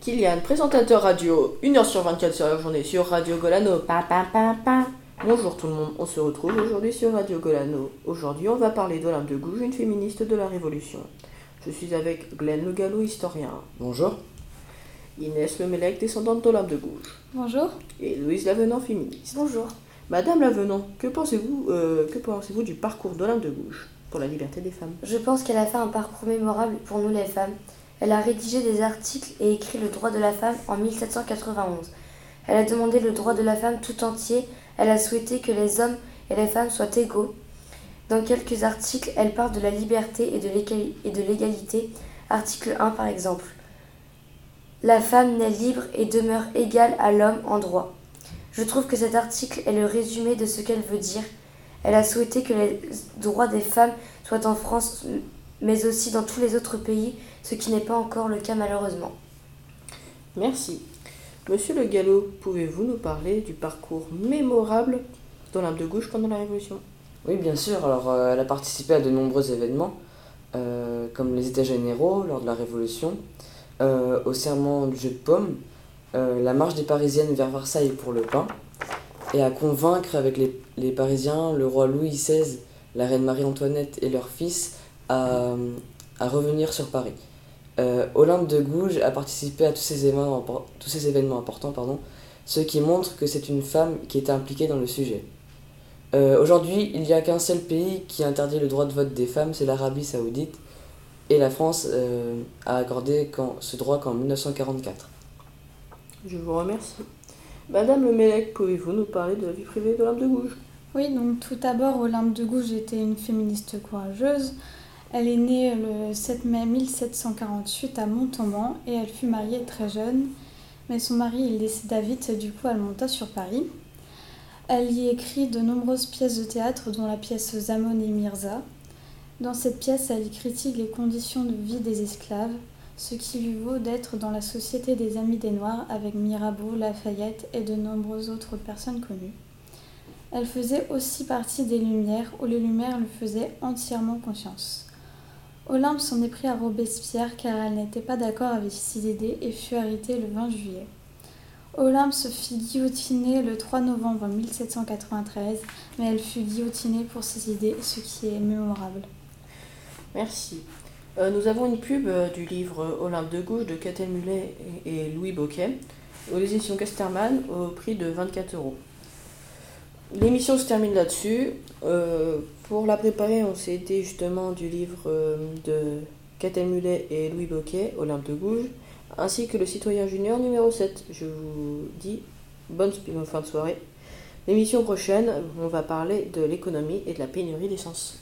Kylian, présentateur radio, 1h sur 24 sur la journée sur Radio Golano. Pa, pa, pa, pa. Bonjour tout le monde, on se retrouve aujourd'hui sur Radio Golano. Aujourd'hui, on va parler d'Olympe de Gouges, une féministe de la Révolution. Je suis avec Glenn Le Gallo, historien. Bonjour. Inès Lemelec, descendante d'Olympe de Gouges. Bonjour. Et Louise Lavenant, féministe. Bonjour. Madame Lavenant, que pensez-vous euh, que pensez-vous du parcours d'Olympe de Gouges pour la liberté des femmes? Je pense qu'elle a fait un parcours mémorable pour nous les femmes. Elle a rédigé des articles et écrit le droit de la femme en 1791. Elle a demandé le droit de la femme tout entier. Elle a souhaité que les hommes et les femmes soient égaux. Dans quelques articles, elle parle de la liberté et de l'égalité. Article 1 par exemple. La femme naît libre et demeure égale à l'homme en droit. Je trouve que cet article est le résumé de ce qu'elle veut dire. Elle a souhaité que les droits des femmes soient en France, mais aussi dans tous les autres pays, ce qui n'est pas encore le cas malheureusement. Merci. Monsieur Le Gallo, pouvez-vous nous parler du parcours mémorable d'Olympe de Gouges pendant la Révolution? Oui, bien sûr. Alors, euh, elle a participé à de nombreux événements, euh, comme les États généraux lors de la Révolution, euh, au serment du jeu de paume, la marche des Parisiennes vers Versailles pour le pain, et à convaincre avec les, les Parisiens le roi Louis XVI, la reine Marie-Antoinette et leur fils à, à revenir sur Paris. Euh, Olympe de Gouges a participé à tous ces événements, tous ces événements importants, pardon, ce qui montre que c'est une femme qui était impliquée dans le sujet. Euh, Aujourd'hui, il n'y a qu'un seul pays qui interdit le droit de vote des femmes, c'est l'Arabie saoudite, et la France euh, a accordé quand, ce droit qu'en 1944. Je vous remercie. Madame Le Mélec, pouvez-vous nous parler de la vie privée d'Olympe de Gouges? Oui, donc tout d'abord, Olympe de Gouges était une féministe courageuse. Elle est née le 7 mai 1748 à Montauban et elle fut mariée très jeune, mais son mari il décéda vite, du coup elle monta sur Paris. Elle y écrit de nombreuses pièces de théâtre, dont la pièce Zamon et Mirza. Dans cette pièce, elle y critique les conditions de vie des esclaves, ce qui lui vaut d'être dans la Société des Amis des Noirs avec Mirabeau, Lafayette et de nombreuses autres personnes connues. Elle faisait aussi partie des Lumières, où les Lumières lui faisaient entièrement confiance. Olympe s'en est pris à Robespierre car elle n'était pas d'accord avec ses idées et fut arrêtée le 20 juillet. Olympe se fit guillotiner le 3 novembre 1793, mais elle fut guillotinée pour ses idées, ce qui est mémorable. Merci. Euh, nous avons une pub euh, du livre Olympe de gauche de Catel Mulet et Louis Boquet aux éditions Casterman au prix de 24 euros. L'émission se termine là-dessus. Euh, pour la préparer, on s'est aidé justement du livre euh, de Catel Mulet et Louis Boquet, Olympe de Gouges, ainsi que le citoyen junior numéro 7. Je vous dis bonne fin de soirée. L'émission prochaine, on va parler de l'économie et de la pénurie d'essence.